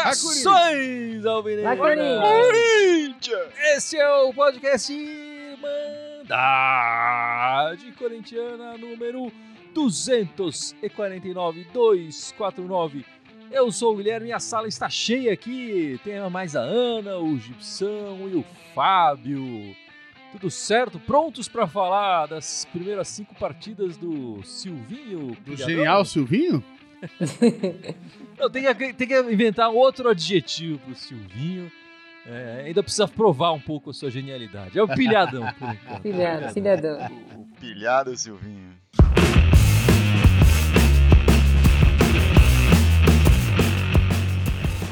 Saudações, Alvinegro! Corinthians! Esse é o podcast Irmandade Corintiana número 249 249. Eu sou o Guilherme e a sala está cheia aqui. Tem mais a Ana, o Gibson e o Fábio. Tudo certo? Prontos para falar das primeiras cinco partidas do Silvinho? Do genial Silvinho? Não, tem que, tem que inventar outro adjetivo pro Silvinho. É, ainda precisa provar um pouco a sua genialidade. É o pilhadão, por enquanto. Filhado, filhadão. O pilhado Silvinho.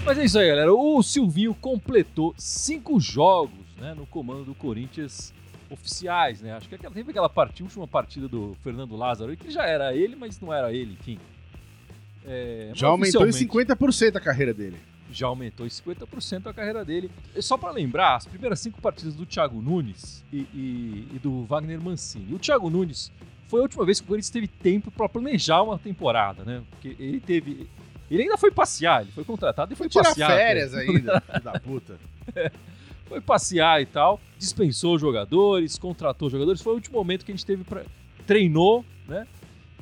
Mas é isso aí, galera. O Silvinho completou cinco jogos né, no comando do Corinthians oficiais, né? Acho que aquela- teve aquela partida, última partida do Fernando Lázaro, que já era ele, mas não era ele, enfim. É, Já aumentou em oficialmente- 50% a carreira dele. já aumentou em 50% a carreira dele. E Só pra lembrar, as primeiras cinco partidas do Thiago Nunes e, e- e do Wagner Mancini. O Thiago Nunes foi a última vez que o Corinthians teve tempo pra planejar uma temporada, né? Porque ele teve. Ele ainda foi passear, ele foi contratado e foi, Foi tirar passear. férias ainda, filho da puta. Foi passear e tal, dispensou jogadores, contratou jogadores. Foi o último momento que a gente teve pra. treinou, né?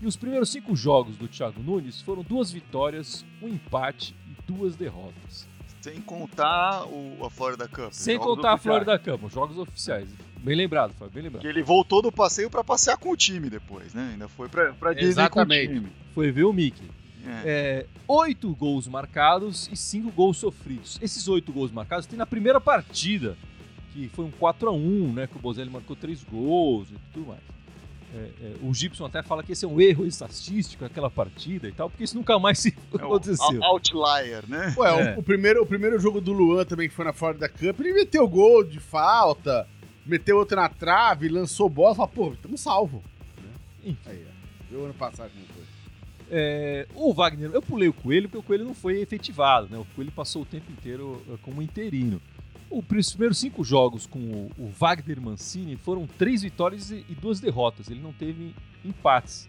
E os primeiros cinco jogos do Thiago Nunes foram duas vitórias, um empate e duas derrotas. Sem contar o, a Florida Cup. Sem contar a. Florida Cup, os jogos oficiais. Bem lembrado, Fábio, bem lembrado. Que ele voltou do passeio pra passear com o time depois, né? Ainda foi pra, pra Disney Exatamente. com o time. Foi ver o Mickey. É. É, oito gols marcados e cinco gols sofridos. Esses oito gols marcados tem na primeira partida, que foi um 4 a 1 né? Que o Bozelli marcou três gols e tudo mais. É, é, o Gibson até fala que esse é um erro estatístico, aquela partida e tal, porque isso nunca mais se É o aconteceu. out- outlier, né? Ué, o- É. o, primeiro, o primeiro jogo do Luan também, que foi na Florida Cup, ele meteu gol de falta, meteu outro na trave, lançou bola, falou, pô, estamos salvo. Enfim. Aí, ó. Viu ano passado como foi. É, o Wagner, eu pulei o Coelho porque o Coelho não foi efetivado, né? O Coelho passou o tempo inteiro eh, como interino. Os primeiros cinco jogos com o, o Wagner Mancini foram três vitórias e, e duas derrotas. Ele não teve empates.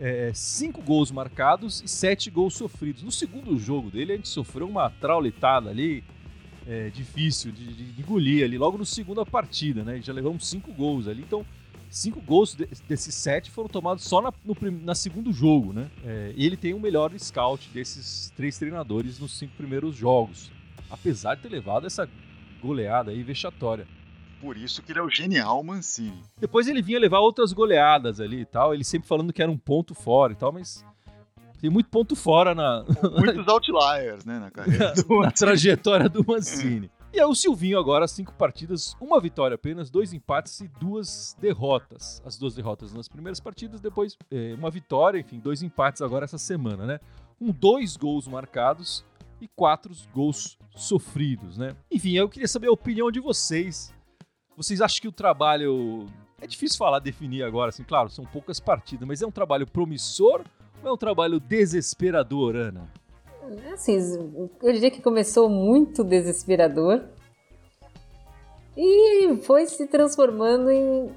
É, cinco gols marcados e sete gols sofridos. No segundo jogo dele, a gente sofreu uma traulitada ali é, difícil de, de- de engolir ali, logo no segunda partida, né? Já levamos cinco gols ali, então cinco gols de- desses sete foram tomados só na, no na segundo jogo, né? É, e ele tem o melhor scout desses três treinadores nos cinco primeiros jogos, apesar de ter levado essa goleada aí vexatória. Por isso que ele é o genial Mancini. Depois ele vinha levar outras goleadas ali e tal, ele sempre falando que era um ponto fora e tal, mas tem muito ponto fora na, Muitos outliers, né, na carreira do na trajetória do Mancini. E aí o Silvinho agora, cinco partidas, uma vitória apenas, dois empates e duas derrotas. As duas derrotas nas primeiras partidas, depois eh, uma vitória, enfim, dois empates agora essa semana, né? Com dois gols marcados e quatro gols sofridos, né? Enfim, eu queria saber a opinião de vocês. Vocês acham que o trabalho... É difícil falar, definir agora, assim, claro, são poucas partidas, mas é um trabalho promissor ou é um trabalho desesperador, Ana? Assim, eu diria que começou muito desesperador e foi se transformando em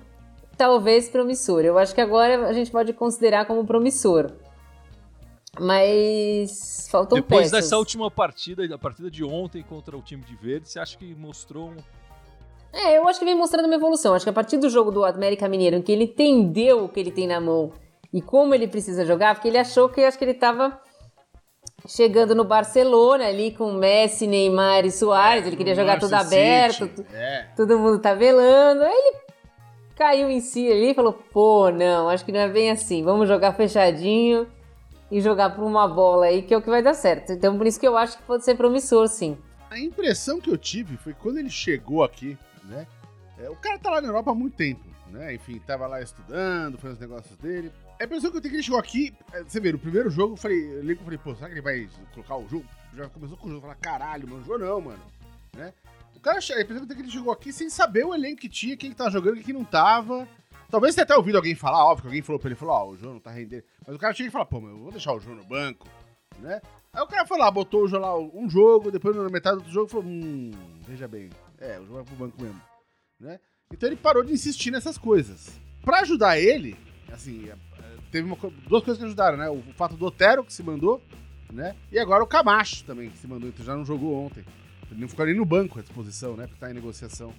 talvez promissor. Eu acho que agora a gente pode considerar como promissor. Mas faltam Depois peças. dessa última partida, a partida de ontem contra o time de verde, você acha que mostrou um. É, eu acho que vem mostrando uma evolução. Acho que a partir do jogo do América Mineiro, em que ele entendeu o que ele tem na mão e como ele precisa jogar, porque ele achou que acho que ele estava chegando no Barcelona ali com Messi, Neymar e Soares, ele queria jogar tudo aberto, É. todo mundo tabelando. Aí ele caiu em si ali e falou: pô, não, acho que não é bem assim. Vamos jogar fechadinho e jogar por uma bola aí, que é o que vai dar certo. Então, por isso que eu acho que pode ser promissor, sim. A impressão que eu tive foi que quando ele chegou aqui, né? é, o cara tá lá na Europa há muito tempo, né? Enfim, tava lá estudando, fazendo os negócios dele. A impressão que eu tenho que ele chegou aqui, é, você vê, no primeiro jogo eu falei, eu lembro que eu falei, pô, será que ele vai colocar o jogo? Já começou com o jogo, falei, caralho, mano, jogou não, mano. Né? O cara, che- a impressão que que ele chegou aqui sem saber o elenco que tinha, quem que tava jogando, quem que não tava. Talvez tenha até ouvido alguém falar, óbvio que alguém falou pra ele, falou, ó, o João não tá rendendo. Mas o cara chega e fala, pô, mas eu vou deixar o João no banco, né? Aí o cara foi lá, botou o João lá um jogo, depois na metade do jogo falou, hum, veja bem, é, o João vai pro banco mesmo. né? Então ele parou de insistir nessas coisas. Pra ajudar ele, assim, é, teve uma, duas coisas que ajudaram, né? O, o fato do Otero que se mandou, né? E agora o Camacho também que se mandou, então já não jogou ontem. Ele não ficou nem no banco à disposição, né? Porque tá em negociação.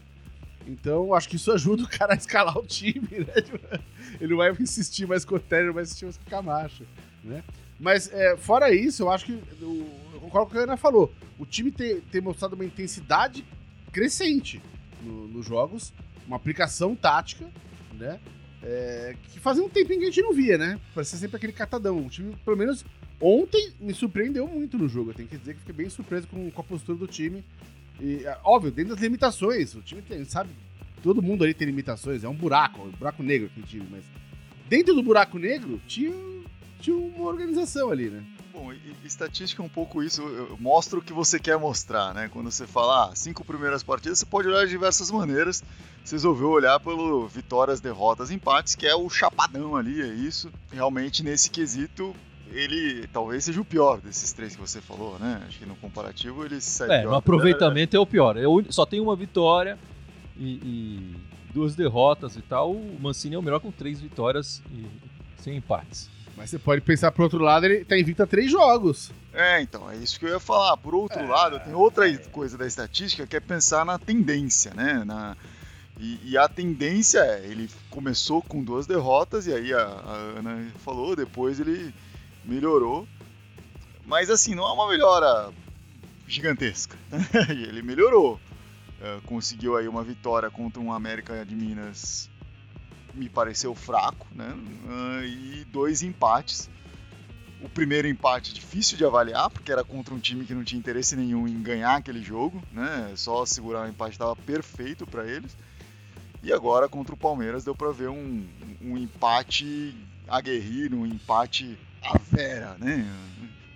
Então, acho que isso ajuda o cara a escalar o time, né? Tipo, ele não vai insistir mais com o Otero, não vai insistir mais com o Camacho, né? Mas, é, fora isso, eu acho que. Eu, eu concordo com o que a Ana falou. O time tem, tem mostrado uma intensidade crescente no, nos jogos, uma aplicação tática, né? É, que fazia um tempinho que a gente não via, né? Parecia sempre aquele catadão. O time, pelo menos ontem, me surpreendeu muito no jogo. Eu tenho que dizer que fiquei bem surpreso com, com a postura do time. E, é, óbvio, dentro das limitações. O time tem, sabe? Todo mundo ali tem limitações. É um buraco, um buraco negro aquele time. Mas dentro do buraco negro, tinha tinha uma organização ali, né? Bom, e, estatística é um pouco isso, mostra o que você quer mostrar, né? Quando você fala, ah, cinco primeiras partidas, você pode olhar de diversas maneiras. Você resolveu olhar pelo vitórias, derrotas, empates, que é o chapadão ali, é isso. Realmente, nesse quesito, ele talvez seja o pior desses três que você falou, né? Acho que no comparativo ele sai É, pior. no aproveitamento é o pior. Eu só tem uma vitória e, e duas derrotas e tal. O Mancini é o melhor com três vitórias e sem empates. Mas você pode pensar pro outro lado, ele tá invicto a três jogos. É, então, é isso que eu ia falar. Por outro é, lado, tem outra coisa da estatística que é pensar na tendência, né? Na, e, e, a tendência é, ele começou com duas derrotas, e aí a, a Ana falou, depois ele melhorou. Mas assim, não é uma melhora gigantesca. ele melhorou. É, conseguiu aí uma vitória contra um América de Minas me pareceu fraco, né? Uh, e dois empates. O primeiro empate difícil de avaliar, porque era contra um time que não tinha interesse nenhum em ganhar aquele jogo, né? Só segurar o empate estava perfeito para eles. E agora contra o Palmeiras deu para ver um, um empate aguerrido, um empate a vera, né?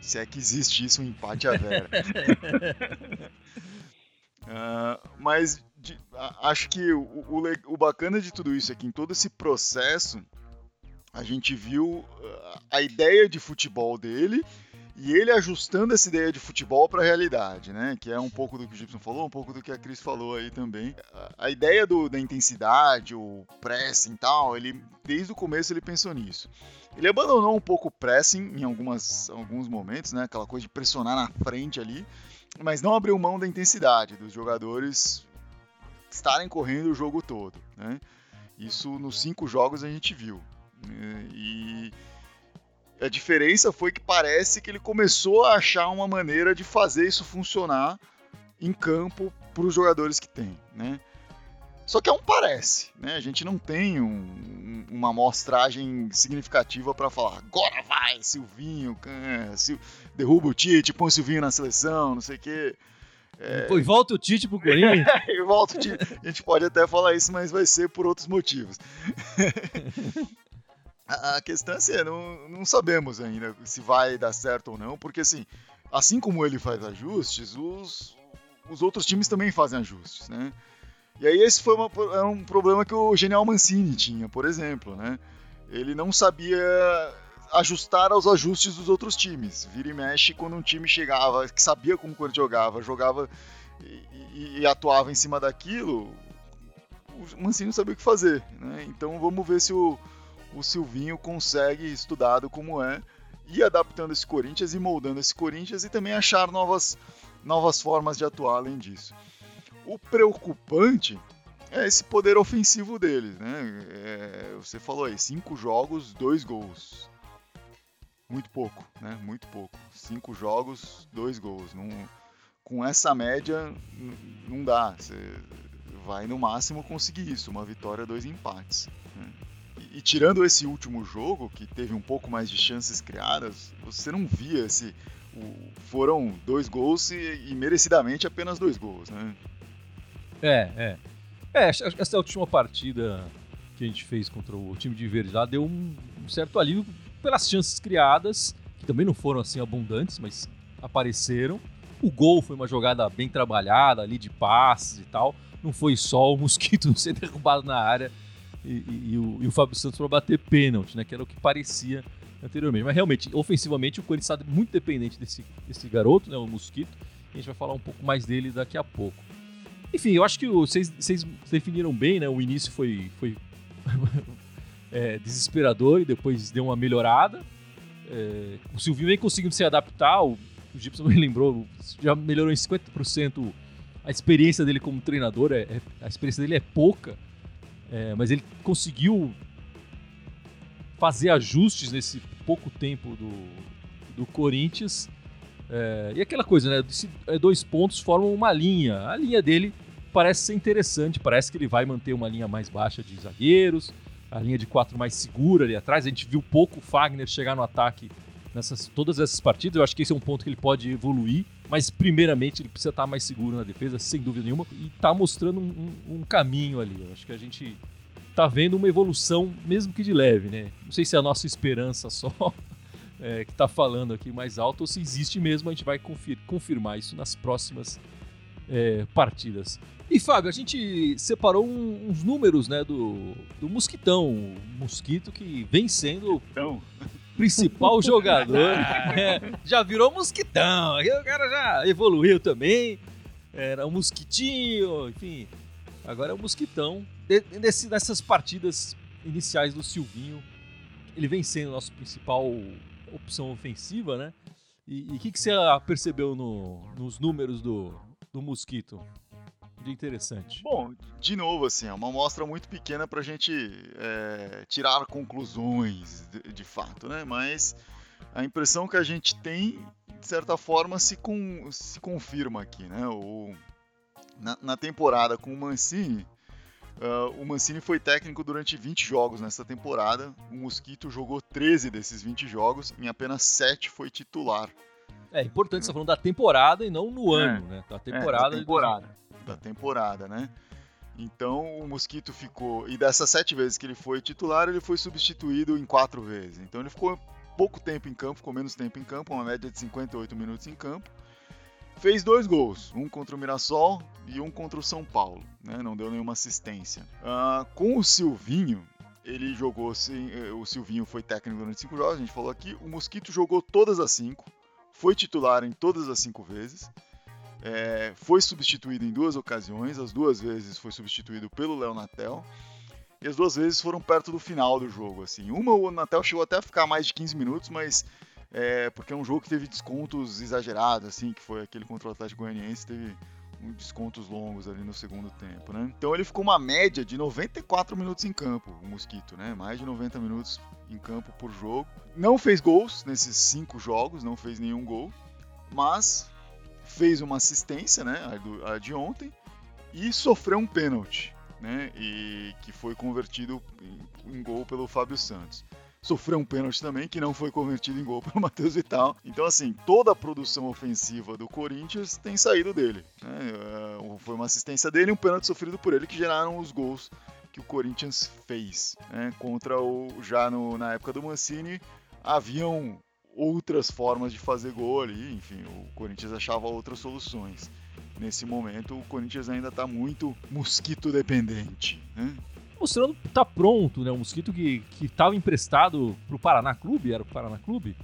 Se é que existe isso, um empate a vera. uh, mas de, acho que o, o, o, bacana de tudo isso é que em todo esse processo a gente viu a ideia de futebol dele e ele ajustando essa ideia de futebol para a realidade, né? Que é um pouco do que o Gibson falou, um pouco do que a Cris falou aí também. A, a ideia do, da intensidade, o pressing e tal, ele desde o começo ele pensou nisso. Ele abandonou um pouco o pressing em algumas, alguns momentos, né? Aquela coisa de pressionar na frente ali, mas não abriu mão da intensidade dos jogadores estarem correndo o jogo todo. Né? Isso nos cinco jogos a gente viu. Né? E a diferença foi que parece que ele começou a achar uma maneira de fazer isso funcionar em campo para os jogadores que tem. Né? Só que é um parece, né? A gente não tem um, uma amostragem significativa para falar agora vai, Silvinho, derruba o Tite, põe o Silvinho na seleção, não sei o quê. É... E volta o Tite pro Corinthians? e volta o Tite. A gente pode até falar isso, mas vai ser por outros motivos. a questão é assim, não, não sabemos ainda se vai dar certo ou não, porque assim, assim como ele faz ajustes, os, os outros times também fazem ajustes, né? E aí esse foi uma, é um problema que o Genial Mancini tinha, por exemplo, né? Ele não sabia ajustar aos ajustes dos outros times. Vira e mexe quando um time chegava, que sabia como o jogava, jogava e, e, e, atuava em cima daquilo, o Mancini sabia o que fazer. Né? Então vamos ver se o, o Silvinho consegue, estudado como é, ir adaptando esse Corinthians e moldando esse Corinthians e também achar novas, novas formas de atuar além disso. O preocupante é esse poder ofensivo deles, né? É, você falou aí, cinco jogos, dois gols muito pouco, né? Muito pouco. Cinco jogos, dois gols. Não, com essa média, não dá. Você vai no máximo conseguir isso, uma vitória, dois empates. Né? E, e, tirando esse último jogo, que teve um pouco mais de chances criadas, você não via. O, foram dois gols e, e, merecidamente apenas dois gols, né? É, é. É, essa última partida que a gente fez contra o time de verde lá deu um certo alívio pelas chances criadas, que também não foram assim abundantes, mas apareceram. O gol foi uma jogada bem trabalhada ali de passes e tal. Não foi só o Mosquito ser derrubado na área e, e, e, o, e o, Fábio Santos para bater pênalti, né? Que era o que parecia anteriormente. Mas realmente, ofensivamente, o Corinthians está muito dependente desse, desse garoto, né? O Mosquito. a gente vai falar um pouco mais dele daqui a pouco. Enfim, eu acho que vocês, vocês definiram bem, né? O início foi, foi é, desesperador e depois deu uma melhorada. É, o Silvinho vem conseguindo se adaptar, o, o Gibson me lembrou, já melhorou em 50% a experiência dele como treinador, é, é, a experiência dele é pouca, é, mas ele conseguiu fazer ajustes nesse pouco tempo do, do Corinthians. É, e aquela coisa, né? É, dois pontos formam uma linha. A linha dele parece ser interessante, parece que ele vai manter uma linha mais baixa de zagueiros, a linha de quatro mais segura ali atrás. A gente viu pouco o Fagner chegar no ataque nessas todas essas partidas. Eu acho que esse é um ponto que ele pode evoluir, mas primeiramente ele precisa estar mais seguro na defesa, sem dúvida nenhuma, e está mostrando um, um, caminho ali. Eu acho que a gente está vendo uma evolução, mesmo que de leve, né? Não sei se é a nossa esperança só é, que está falando aqui mais alto ou se existe mesmo. A gente vai confir confirmar isso nas próximas é, partidas. E Fábio, a gente separou um, uns números né, do, do Mosquitão, o Mosquito que vem sendo então principal jogador. é, já virou mosquitão. O cara já evoluiu também. Era um mosquitinho, enfim. Agora é um mosquitão. Nesse, nessas partidas iniciais do Silvinho, ele vem sendo nosso principal opção ofensiva, né? E o que, que você percebeu no, nos números do, do Mosquito? de interessante? Bom, de novo, assim, é uma amostra muito pequena para a gente é, tirar conclusões de, de, fato, né? Mas a impressão que a gente tem, de certa forma, se, com, se confirma aqui, né? O, na, na temporada com o Mancini, uh, o Mancini foi técnico durante 20 jogos nessa temporada. O Mosquito jogou 13 desses 20 jogos, em apenas 7 foi titular. É importante, você tá falando da temporada e não no é. ano, né? Da temporada. É, da temporada da temporada, né? Então o Mosquito ficou. E dessas sete vezes que ele foi titular, ele foi substituído em quatro vezes. Então ele ficou pouco tempo em campo, ficou menos tempo em campo, uma média de 58 minutos em campo. Fez dois gols, um contra o Mirassol e um contra o São Paulo, né? não deu nenhuma assistência. Uh, com o Silvinho, ele jogou, eh, o Silvinho foi técnico durante cinco jogos, a gente falou aqui, o Mosquito jogou todas as cinco, foi titular em todas as cinco vezes, é, foi substituído em duas ocasiões, as duas vezes foi substituído pelo Léo Natel. E as duas vezes foram perto do final do jogo, assim. Uma o Natel chegou até a ficar mais de 15 minutos, mas é, porque é um jogo que teve descontos exagerados, assim, que foi aquele contra o Atlético Goianiense, teve descontos longos ali no segundo tempo, né? Então ele ficou uma média de 94 minutos em campo, o Mosquito, né? Mais de 90 minutos em campo por jogo. Não fez gols nesses cinco jogos, não fez nenhum gol, mas fez uma assistência, né, a, de ontem, e sofreu um pênalti, né, e que foi convertido em, em gol pelo Fábio Santos. Sofreu um pênalti também, que não foi convertido em gol pelo Matheus Vital. Então, assim, toda a produção ofensiva do Corinthians tem saído dele. Né? É, foi uma assistência dele e um pênalti sofrido por ele que geraram os gols que o Corinthians fez. Né? Contra o. Já no, na época do Mancini, haviam outras formas de fazer gol ali, enfim, o Corinthians achava outras soluções. Nesse momento, o Corinthians ainda está muito mosquito dependente. Né? Mostrando que tá pronto, né? O mosquito que estava emprestado para o Paraná Clube, era o Paraná Clube?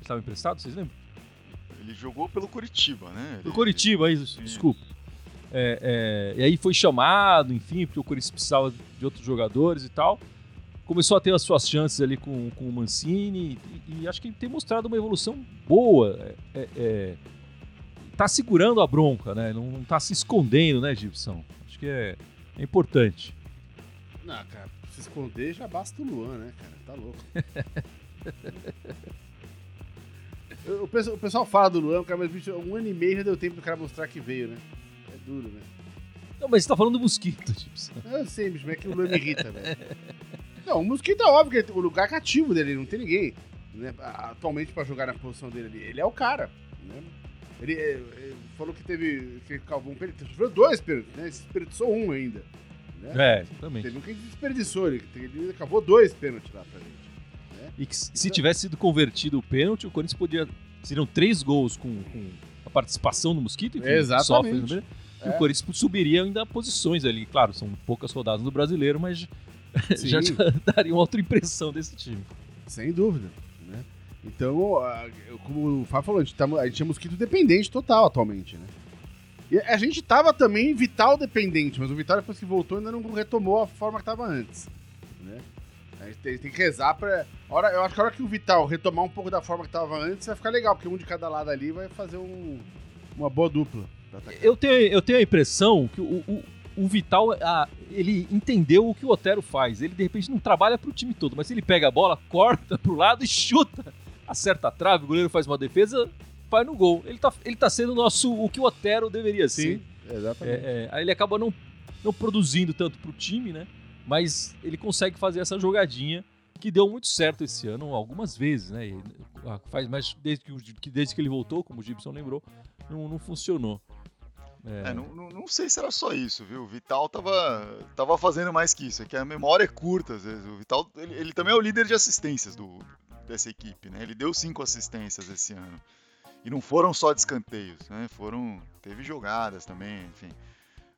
Estava emprestado, vocês lembram? Ele jogou pelo Curitiba, né? Pelo Curitiba, isso, desculpa. É, é, e aí foi chamado, enfim, porque o Corinthians precisava de outros jogadores e tal começou a ter as suas chances ali com, com o Mancini e, e acho que tem mostrado uma evolução boa. É, é, é, tá segurando a bronca, né? Não, não tá se escondendo, né, Gibson? Acho que é, é importante. Não, cara, se esconder já basta o Luan, né, cara? Tá louco. o, pessoal, o pessoal fala do Luan, cara, mas bicho, um ano e meio já deu tempo do cara mostrar que veio, né? É duro, né? Não, mas você tá falando do mosquito, Gibson. Eu sei, bicho, mas é que o Luan me irrita, velho. Não, o Mosquito é óbvio que é o lugar cativo dele, não tem ninguém. Né, atualmente para jogar na posição dele ali. Ele é o cara. Né? Ele, ele, é, ele, falou que teve. que calvou um pênalti. Sofreu dois pênaltis, né? Desperdiçou um ainda. Né? É, também. Teve um que desperdiçou, ele, ele acabou dois pênaltis lá pra gente. Né? E que se tivesse sido convertido o pênalti, o Corinthians podia. Seriam três gols com, com a participação do Mosquito, enfim, Exatamente. Sofre, né? E o Corinthians subiria ainda posições ali. Claro, são poucas rodadas no brasileiro, mas já daria uma outra impressão desse time. Sem dúvida. Né? Então, como o Fábio falou, a gente, tá, a gente é mosquito dependente total atualmente. Né? E a gente tava também Vital dependente, mas o Vital depois que voltou ainda não retomou a forma que tava antes. Né? A gente tem, tem que rezar pra. Hora, eu acho que a hora que o Vital retomar um pouco da forma que tava antes, vai ficar legal, porque um de cada lado ali vai fazer um, uma boa dupla. Eu tenho, eu tenho a impressão que o, o, o Vital, ele entendeu o que o Otero faz. Ele, de repente, não trabalha pro time todo, mas ele pega a bola, corta pro lado e chuta. Acerta a trave, o goleiro faz uma defesa, vai no gol. Ele tá, ele tá sendo o nosso, o que o Otero deveria ser. Sim, exatamente. É, é, aí ele acaba não, não produzindo tanto pro time, né? Mas ele consegue fazer essa jogadinha que deu muito certo esse ano algumas vezes, né? E, ah, faz mais desde que, desde que ele voltou, como o Gibson lembrou, não, não funcionou. É. É, não, não, não, sei se era só isso, viu? O Vital tava, tava fazendo mais que isso. É que a memória é curta, às vezes. O Vital, ele, ele também é o líder de assistências do, dessa equipe, né? Ele deu cinco assistências esse ano. E não foram só de escanteios, né? Foram. Teve jogadas também, enfim.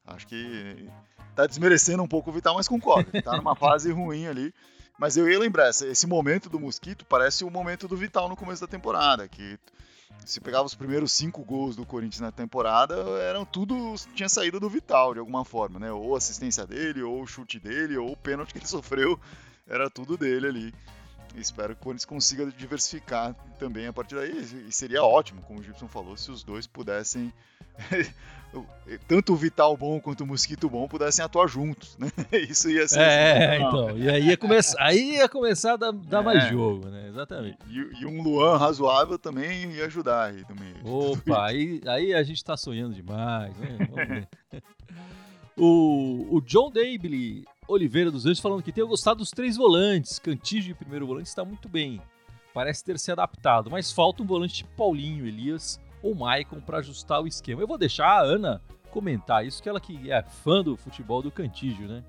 Acho que tá desmerecendo um pouco o Vital, mas concordo. Tá numa fase ruim ali. Mas eu ia lembrar, esse momento do Mosquito parece o momento do Vital no começo da temporada, que se pegava os primeiros cinco gols do Corinthians na temporada, eram tudo tinha saído do Vital de alguma forma, né? Ou assistência dele, ou o chute dele, ou o pênalti que ele sofreu, era tudo dele ali. Espero que o Corinthians consiga diversificar também a partir daí. E seria ótimo, como o Gibson falou, se os dois pudessem. tanto o Vital bom quanto o Mosquito bom pudessem atuar juntos, né? Isso ia ser. É, assim, então. E aí ia começar, aí ia começar a dar, dar é. mais jogo, né? Exatamente. E, e, um Luan razoável também ia ajudar aí também. Opa, aí, aí a gente tá sonhando demais, né? o, o John Dable Oliveira dos Anjos falando que tem gostado dos três volantes. Cantígio de primeiro volante está muito bem. Parece ter se adaptado, mas falta um volante tipo Paulinho, Elias ou Maicon para ajustar o esquema. Eu vou deixar a Ana comentar isso, que ela que é fã do futebol do Cantígio, né?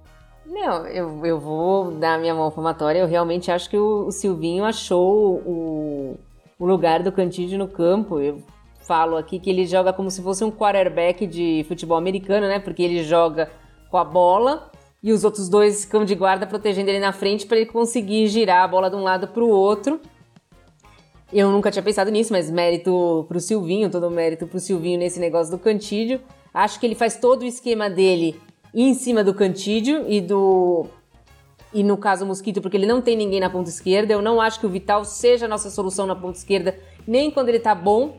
Não, eu, eu vou dar minha mão palmatória. Eu realmente acho que o, o Silvinho achou o, o lugar do Cantígio no campo. Eu falo aqui que ele joga como se fosse um quarterback de futebol americano, né? Porque ele joga com a bola e os outros dois ficam de guarda protegendo ele na frente para ele conseguir girar a bola de um lado para o outro. Eu nunca tinha pensado nisso, mas mérito pro Silvinho, todo mérito pro Silvinho nesse negócio do Cantídio. Acho que ele faz todo o esquema dele em cima do Cantídio e do e no caso o Mosquito, porque ele não tem ninguém na ponta esquerda. Eu não acho que o Vital seja a nossa solução na ponta esquerda, nem quando ele tá bom.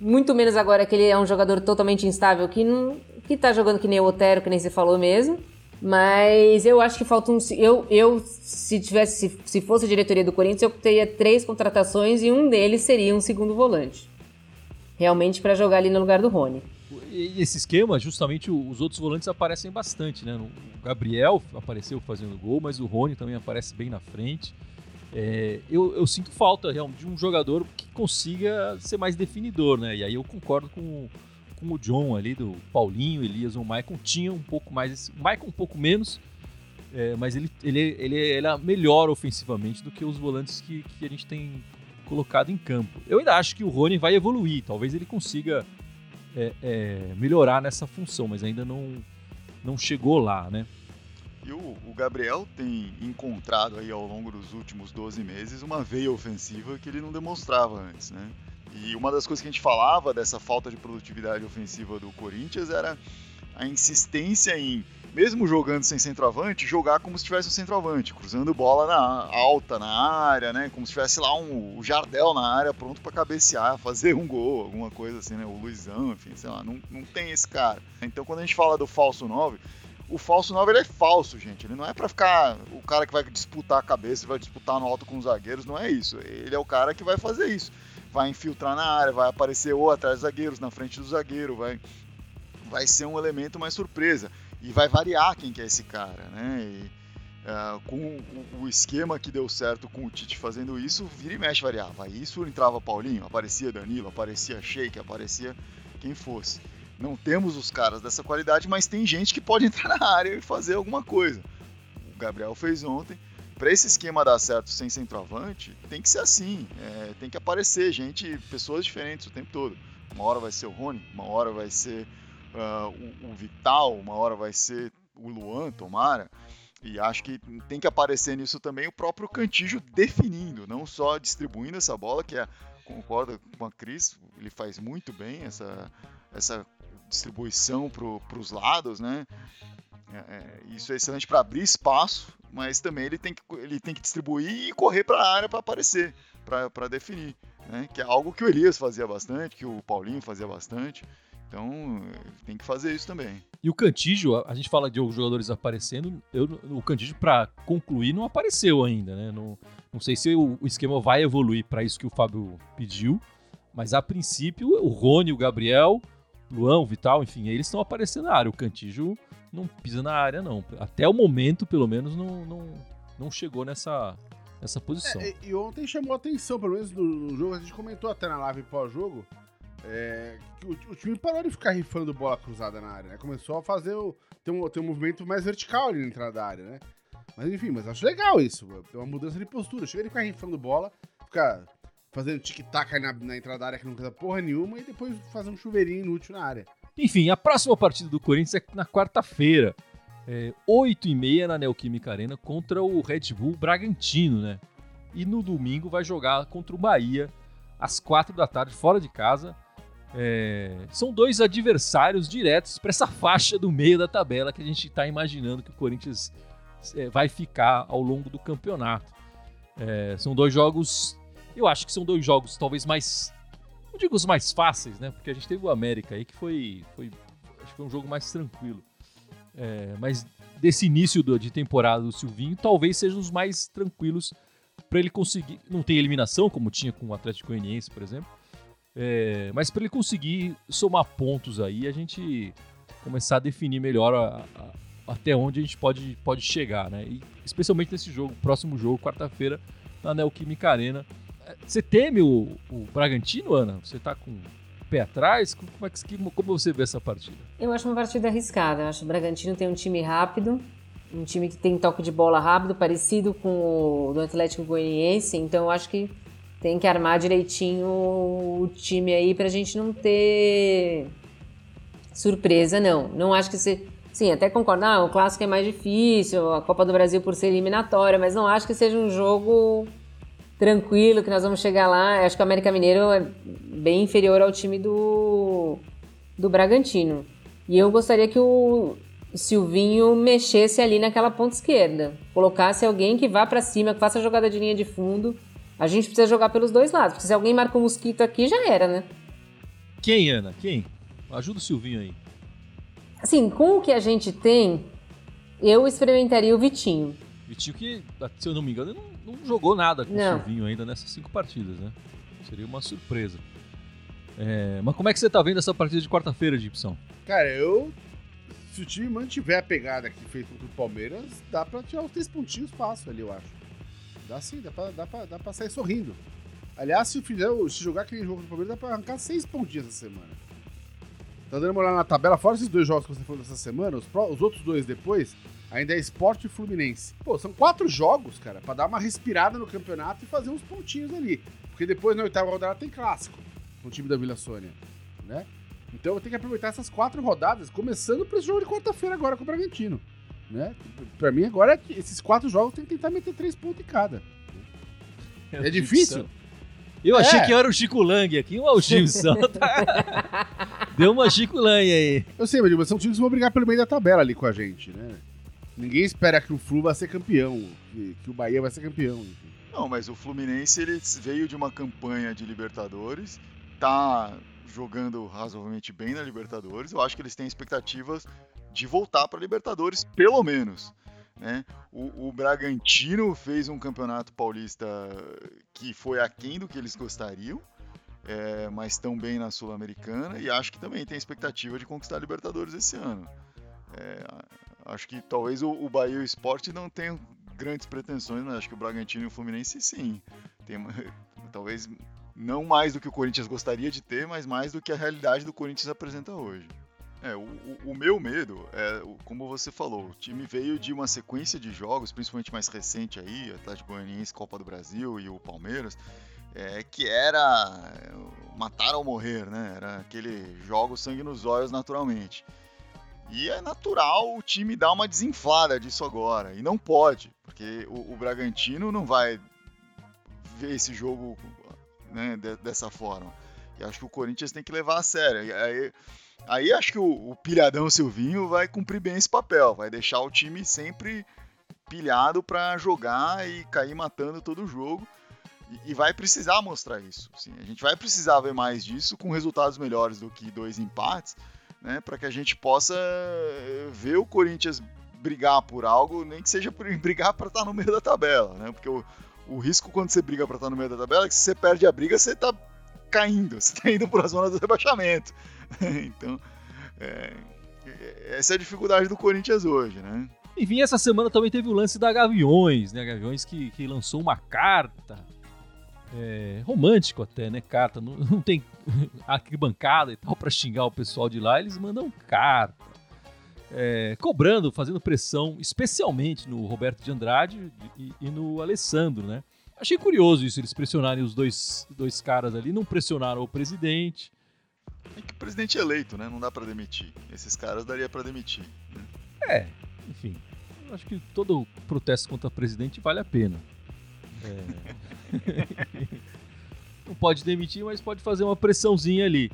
Muito menos agora que ele é um jogador totalmente instável, que, não, que tá jogando que nem o Otero, que nem você falou mesmo. Mas eu acho que falta um. Eu, eu se tivesse, se, se fosse a diretoria do Corinthians, eu teria três contratações e um deles seria um segundo volante. Realmente para jogar ali no lugar do Rony. E esse esquema, justamente os outros volantes aparecem bastante, né? O Gabriel apareceu fazendo gol, mas o Rony também aparece bem na frente. É, eu, eu, sinto falta realmente de um jogador que consiga ser mais definidor, né? E aí eu concordo com, com o John ali, do Paulinho, Elias ou Maicon, tinha um pouco mais. Maicon um pouco menos, é, mas ele, ele, ele, ele era melhor ofensivamente do que os volantes que, que a gente tem colocado em campo. Eu ainda acho que o Rony vai evoluir, talvez ele consiga é, é, melhorar nessa função, mas ainda não, não chegou lá, né? E o, o, Gabriel tem encontrado aí ao longo dos últimos 12 meses uma veia ofensiva que ele não demonstrava antes, né? E uma das coisas que a gente falava dessa falta de produtividade ofensiva do Corinthians era a insistência em, mesmo jogando sem centroavante, jogar como se tivesse um centroavante, cruzando bola na alta na área, né? Como se tivesse lá um o Jardel na área pronto para cabecear, fazer um gol, alguma coisa assim, né? O Luizão, enfim, sei lá, não, não tem esse cara. Então quando a gente fala do falso 9, o falso 9 ele é falso, gente. Ele não é para ficar o cara que vai disputar a cabeça, vai disputar no alto com os zagueiros, não é isso. Ele é o cara que vai fazer isso vai infiltrar na área, vai aparecer ou atrás dos zagueiros, na frente do zagueiro, vai, vai ser um elemento mais surpresa. E vai variar quem que é esse cara, né? E, uh, com o, o, esquema que deu certo com o Tite fazendo isso, vira e mexe variava. Isso entrava Paulinho, aparecia Danilo, aparecia Sheik, aparecia quem fosse. Não temos os caras dessa qualidade, mas tem gente que pode entrar na área e fazer alguma coisa. O Gabriel fez ontem para esse esquema dar certo sem centroavante, tem que ser assim. É, tem que aparecer gente, pessoas diferentes o tempo todo. Uma hora vai ser o Rony, uma hora vai ser uh, o, o, Vital, uma hora vai ser o Luan, Tomara. E acho que tem que aparecer nisso também o próprio Cantígio definindo, não só distribuindo essa bola, que é, concordo com a Cris, ele faz muito bem essa, essa distribuição para os lados, né? É, é, isso é excelente para abrir espaço, mas também ele tem que, ele tem que distribuir e correr para a área para aparecer, para definir. Né? Que é algo que o Elias fazia bastante, que o Paulinho fazia bastante. Então, tem que fazer isso também. E o Cantígio, a gente fala de jogadores aparecendo, eu, o Cantígio, para concluir, não apareceu ainda, né? Não, não sei se o, o esquema vai evoluir para isso que o Fábio pediu, mas a princípio, o Rony, o Gabriel, Luan, o Vital, enfim, eles estão aparecendo na área. O Cantígio não pisa na área, não. Até o momento, pelo menos, não, não, não chegou nessa, nessa posição. É, e ontem chamou atenção, pelo menos no, no jogo, a gente comentou até na live pós-jogo, é, o, o, time parou de ficar rifando bola cruzada na área, né? Começou a fazer o, ter, um, ter um movimento mais vertical ali na entrada da área, né? Mas enfim, mas acho legal isso. É uma mudança de postura. Chega de ficar rifando bola, ficar fazendo tic-tac na, na, entrada da área que não quer porra nenhuma e depois fazer um chuveirinho inútil na área. Enfim, a próxima partida do Corinthians é na quarta-feira. É, 8h30 na Neoquímica Arena contra o Red Bull Bragantino, né? E no domingo vai jogar contra o Bahia às 4 da tarde, fora de casa. É, são dois adversários diretos para essa faixa do meio da tabela que a gente está imaginando que o Corinthians é, vai ficar ao longo do campeonato. É, são dois jogos, eu acho que são dois jogos talvez mais, não digo os mais fáceis, né? Porque a gente teve o América aí que foi, foi acho que foi um jogo mais tranquilo. É, mas desse início do, de temporada do Silvinho, talvez sejam os mais tranquilos para ele conseguir. Não tem eliminação como tinha com o Atlético Goianiense, por exemplo é, mas para ele conseguir somar pontos aí, a gente começar a definir melhor a, a, até onde a gente pode, pode chegar, né? E especialmente nesse jogo, próximo jogo, quarta-feira, na Neoquímica Arena. Você teme o, o Bragantino, Ana? Você tá com pé atrás? Como, é que, como você vê essa partida? Eu acho uma partida arriscada. Eu acho que o Bragantino tem um time rápido, um time que tem toque de bola rápido, parecido com o do Atlético Goianiense. Então eu acho que tem que armar direitinho o time aí pra gente não ter surpresa, não. Não acho que você. Sim, até concordo. Ah, o clássico é mais difícil, a Copa do Brasil por ser eliminatória, mas não acho que seja um jogo tranquilo, que nós vamos chegar lá. Acho que o América Mineiro é bem inferior ao time do, do Bragantino. E eu gostaria que o Silvinho mexesse ali naquela ponta esquerda. Colocasse alguém que vá para cima, que faça a jogada de linha de fundo a gente precisa jogar pelos dois lados, porque se alguém marca o um mosquito aqui, já era, né? Quem, Ana? Quem? Ajuda o Silvinho aí. Assim, com o que a gente tem, eu experimentaria o Vitinho. Vitinho que, se eu não me engano, não, não jogou nada com não. o Silvinho ainda nessas cinco partidas, né? Seria uma surpresa. É, mas como é que você tá vendo essa partida de quarta-feira, Gibson? Cara, eu. Se o time mantiver a pegada que fez contra o Palmeiras, dá pra tirar os três pontinhos fácil ali, eu acho. Dá sim, dá pra, dá pra, dá pra sair sorrindo. Aliás, se, fizer, se jogar aquele jogo do Palmeiras, dá pra arrancar seis pontinhos essa semana. Tá dando uma olhada na tabela, fora esses dois jogos que você falou dessa semana, os, os outros dois depois, ainda é Esporte Fluminense. Pô, são quatro jogos, cara, pra dar uma respirada no campeonato e fazer uns pontinhos ali. Porque depois na oitava rodada tem clássico com o time da Vila Sônia, né? Então eu tenho que aproveitar essas quatro rodadas, começando por esse jogo de quarta-feira agora com o Bragantino. Né? Pra mim, agora, esses quatro jogos tem que tentar meter três pontos em cada. É, é difícil? Eu achei é. que era o Chico Lang aqui, o Gibson. Deu uma Chico Lang aí. Eu sei, mas são times que vão brigar pelo meio da tabela ali com a gente, né? Ninguém espera que o Flu vai ser campeão, que, que o Bahia vai ser campeão. Não, mas o Fluminense ele veio de uma campanha de Libertadores, tá jogando razoavelmente bem na Libertadores. Eu acho que eles têm expectativas de voltar para Libertadores, pelo menos. Né? O, o, Bragantino fez um campeonato paulista que foi aquém do que eles gostariam, é, mas bem na Sul-Americana e acho que também tem expectativa de conquistar a Libertadores esse ano. É, acho que talvez o, o Bahia e o Sport não tenham grandes pretensões, mas acho que o Bragantino e o Fluminense sim. Tem, talvez não mais do que o Corinthians gostaria de ter, mas mais do que a realidade do Corinthians apresenta hoje. É, o, o, meu medo é, como você falou, o time veio de uma sequência de jogos, principalmente mais recente aí, Atlético Goianiense, Copa do Brasil e o Palmeiras, é, que era matar ou morrer, né? Era aquele jogo sangue nos olhos naturalmente. E é natural o time dar uma desinflada disso agora. E não pode, porque o, o Bragantino não vai ver esse jogo né, de, dessa forma. E acho que o Corinthians tem que levar a sério. Aí, Aí acho que o, o pilhadão Silvinho vai cumprir bem esse papel, vai deixar o time sempre pilhado para jogar e cair matando todo o jogo. E, e vai precisar mostrar isso. Sim. A gente vai precisar ver mais disso com resultados melhores do que dois empates, né? Para que a gente possa eh, ver o Corinthians brigar por algo, nem que seja por brigar para estar tá no meio da tabela, né? Porque o, o risco quando você briga para estar tá no meio da tabela é que se você perde a briga, você está caindo, você está indo para a zona do rebaixamento. então, é, essa é a dificuldade do Corinthians hoje, né? Enfim, essa semana também teve o lance da Gaviões, né? Gaviões que, que lançou uma carta é, romântico até, né? Carta. Não, não tem arquibancada e tal para xingar o pessoal de lá, eles mandam carta. É, cobrando, fazendo pressão, especialmente no Roberto de Andrade e, e, no Alessandro, né? Achei curioso isso, eles pressionarem os dois, dois caras ali, não pressionaram o presidente. É que o presidente é eleito, né? Não dá para demitir. Esses caras daria para demitir. Né? É, enfim. Eu acho que todo protesto contra o presidente vale a pena. É... não pode demitir, mas pode fazer uma pressãozinha ali.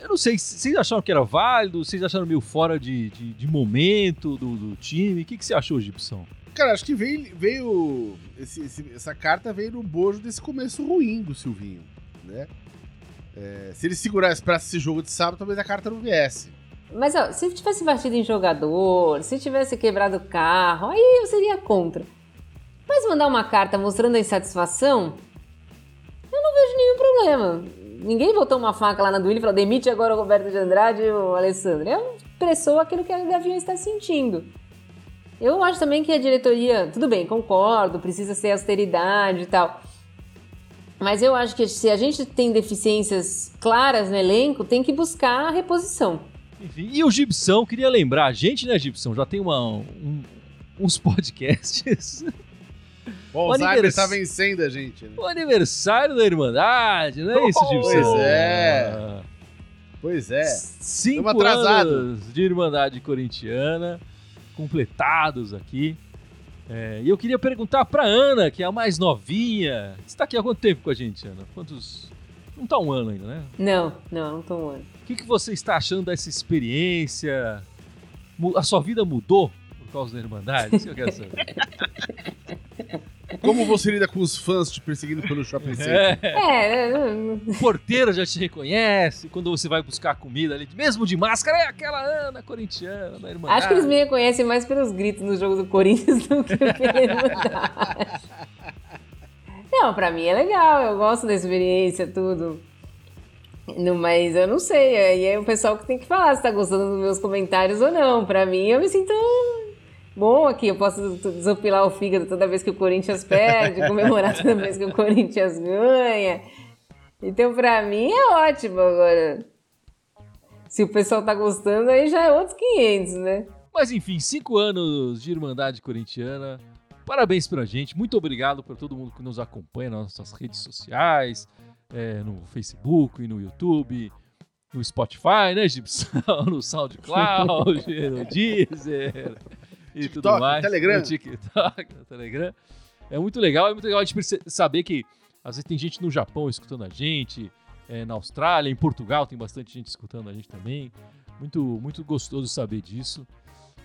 Eu não sei, vocês acharam que era válido? Vocês acharam meio fora de, de, de momento do, do, time? O que, que você achou, Gibson? Cara, acho que veio. veio esse, esse, essa carta veio no bojo desse começo ruim do Silvinho, né? É, se ele segurasse para esse jogo de sábado, talvez a carta não viesse. Mas ó, se tivesse batido em jogador, se tivesse quebrado o carro, aí eu seria contra. Mandar uma carta mostrando a insatisfação, eu não vejo nenhum problema. Ninguém botou uma faca lá na duília e falou: demite agora o Roberto de Andrade e o Alessandro. É expressou aquilo que a Gavião está sentindo. Eu acho também que a diretoria, tudo bem, concordo, precisa ser austeridade e tal. Mas eu acho que se a gente tem deficiências claras no elenco, tem que buscar a reposição. Enfim, e o Gibson, queria lembrar, a gente, né, Gibson, já tem uma, um, uns podcasts. Bom, o Alzheimer está vencendo a gente. Né? O aniversário da Irmandade, não é isso, Gibson? Pois é. Pois é. Cinco anos de Irmandade Corintiana completados aqui. É, e eu queria perguntar para Ana, que é a mais novinha. Você está aqui há quanto tempo com a gente, Ana? Quantos. Não está um ano ainda, né? Não, não, não está um ano. O que, que você está achando dessa experiência? A sua vida mudou por causa da Irmandade? Isso que eu quero saber. Como você lida com os fãs te perseguindo pelo shopping center? É. é. O porteiro já te reconhece quando você vai buscar comida ali, mesmo de máscara, é aquela Ana corintiana da irmã. Acho que eles me reconhecem mais pelos gritos no jogo do Corinthians do que pela. Não, pra mim é legal, eu gosto da experiência, tudo. Não, mas eu não sei, aí é o pessoal que tem que falar se tá gostando dos meus comentários ou não. Pra mim, eu me sinto bom aqui, eu posso desopilar o fígado toda vez que o Corinthians perde, comemorar toda vez que o Corinthians ganha. Então, pra mim é ótimo agora. Se o pessoal tá gostando, aí já é outros 500, né? Mas enfim, cinco anos de Irmandade Corintiana. Parabéns pra gente. Muito obrigado por todo mundo que nos acompanha nas nossas redes sociais, é, no Facebook e no YouTube, no Spotify, né, Gibson? No SoundCloud, no Deezer e TikTok, tudo mais. Telegram. No TikTok, no Telegram. É muito legal, é muito legal a gente saber que às vezes tem gente no Japão escutando a gente, é, na Austrália, em Portugal tem bastante gente escutando a gente também. Muito, muito gostoso saber disso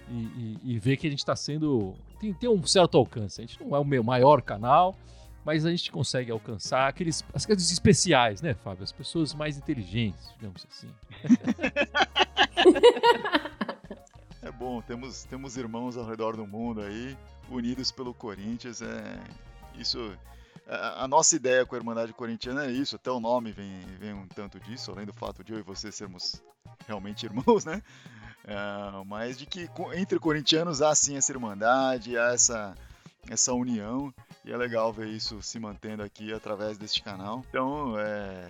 e, e, e ver que a gente está sendo. Tem, tem um certo alcance. A gente não é o meu maior canal, mas a gente consegue alcançar aqueles as coisas especiais, né, Fábio? As pessoas mais inteligentes, digamos assim. Bom, temos, temos irmãos ao redor do mundo aí, unidos pelo Corinthians. É, isso, a, a nossa ideia com a Irmandade Corintiana é isso, até o nome vem, vem um tanto disso, além do fato de eu e você sermos realmente irmãos, né? É, mas de que entre corintianos há sim essa irmandade, há essa, essa união. E é legal ver isso se mantendo aqui através deste canal. Então, é,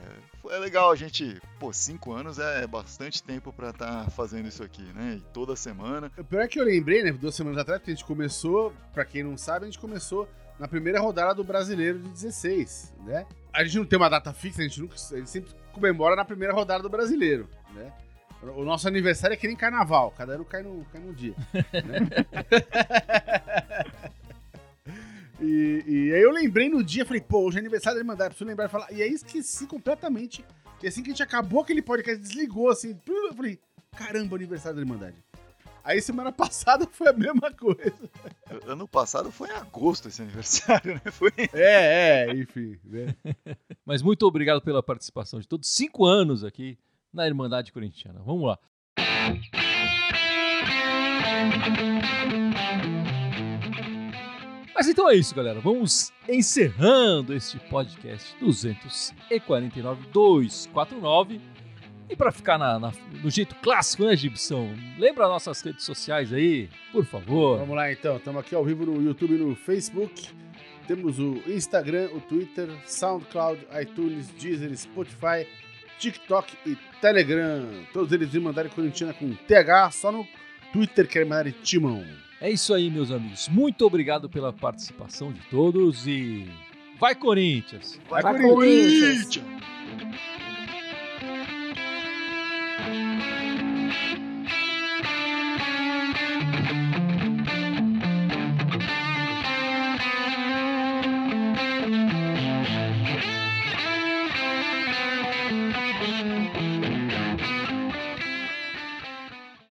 é legal a gente. Pô, cinco anos é bastante tempo para estar tá fazendo isso aqui, né? E toda semana. O pior é que eu lembrei, né? Duas semanas atrás, que a gente começou, para quem não sabe, a gente começou na primeira rodada do Brasileiro de 16, né? A gente não tem uma data fixa, a gente, nunca, a gente sempre comemora na primeira rodada do Brasileiro, né? O nosso aniversário é que nem carnaval, cada ano cai, no, cai num dia. né? E, e aí eu lembrei no dia, falei, pô, hoje é aniversário da Irmandade, preciso lembrar e falar. E aí esqueci completamente. E assim que a gente acabou aquele podcast, desligou assim. Eu falei, caramba, aniversário da Irmandade. Aí semana passada foi a mesma coisa. Ano passado foi em agosto esse aniversário, né? Foi... É, é, enfim. Né? Mas muito obrigado pela participação de todos. Cinco anos aqui na Irmandade Corintiana. Vamos lá. Mas então é isso, galera. Vamos encerrando este podcast 249 249. E para ficar na, na, no jeito clássico, né, Gibson? Lembra nossas redes sociais aí, por favor. Vamos lá então. Estamos aqui ao vivo no YouTube e no Facebook. Temos o Instagram, o Twitter, SoundCloud, iTunes, Deezer, Spotify, TikTok e Telegram. Todos eles me mandarem Corintiana com TH, só no Twitter querem mandar Timão. É isso aí, meus amigos. Muito obrigado pela participação de todos e. Vai, Corinthians! Vai, Vai Corinthians! Corinthians!